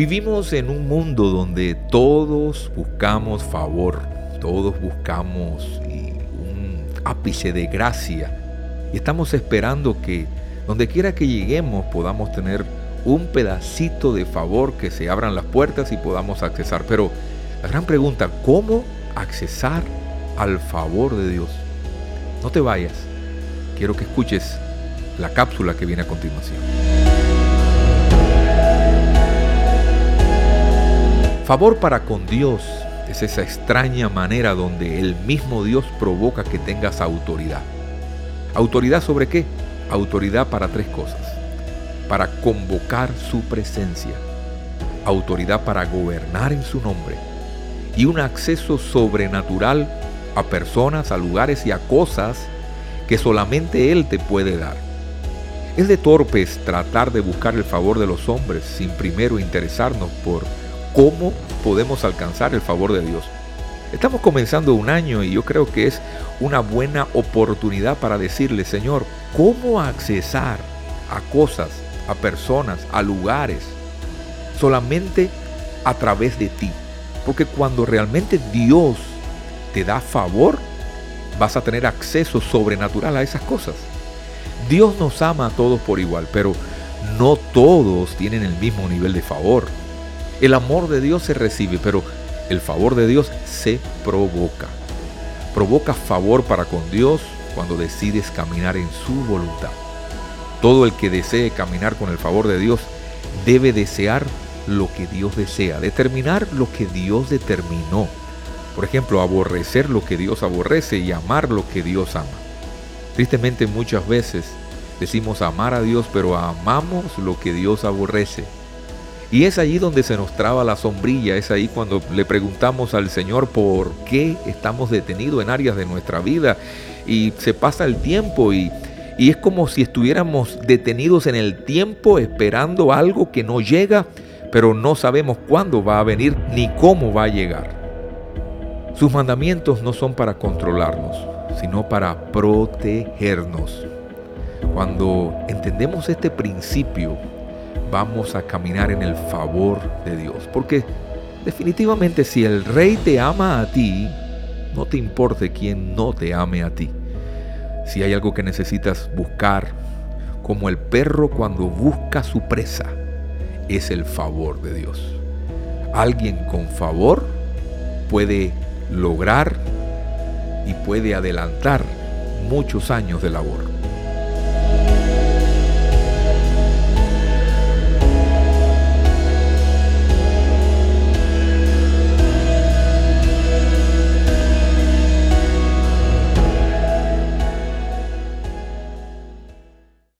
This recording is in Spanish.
Vivimos en un mundo donde todos buscamos favor, todos buscamos un ápice de gracia y estamos esperando que donde quiera que lleguemos podamos tener un pedacito de favor, que se abran las puertas y podamos accesar. Pero la gran pregunta, ¿cómo accesar al favor de Dios? No te vayas, quiero que escuches la cápsula que viene a continuación. Favor para con Dios es esa extraña manera donde el mismo Dios provoca que tengas autoridad. ¿Autoridad sobre qué? Autoridad para tres cosas. Para convocar su presencia, autoridad para gobernar en su nombre y un acceso sobrenatural a personas, a lugares y a cosas que solamente Él te puede dar. Es de torpes tratar de buscar el favor de los hombres sin primero interesarnos por cómo podemos alcanzar el favor de Dios. Estamos comenzando un año y yo creo que es una buena oportunidad para decirle, Señor, ¿cómo accesar a cosas, a personas, a lugares? Solamente a través de ti. Porque cuando realmente Dios te da favor, vas a tener acceso sobrenatural a esas cosas. Dios nos ama a todos por igual, pero no todos tienen el mismo nivel de favor. El amor de Dios se recibe, pero el favor de Dios se provoca. Provoca favor para con Dios cuando decides caminar en su voluntad. Todo el que desee caminar con el favor de Dios debe desear lo que Dios desea, determinar lo que Dios determinó. Por ejemplo, aborrecer lo que Dios aborrece y amar lo que Dios ama. Tristemente muchas veces decimos amar a Dios, pero amamos lo que Dios aborrece. Y es allí donde se nos traba la sombrilla, es ahí cuando le preguntamos al Señor por qué estamos detenidos en áreas de nuestra vida y se pasa el tiempo y, y es como si estuviéramos detenidos en el tiempo esperando algo que no llega, pero no sabemos cuándo va a venir ni cómo va a llegar. Sus mandamientos no son para controlarnos, sino para protegernos. Cuando entendemos este principio, vamos a caminar en el favor de Dios. Porque definitivamente si el rey te ama a ti, no te importe quién no te ame a ti. Si hay algo que necesitas buscar, como el perro cuando busca su presa, es el favor de Dios. Alguien con favor puede lograr y puede adelantar muchos años de labor.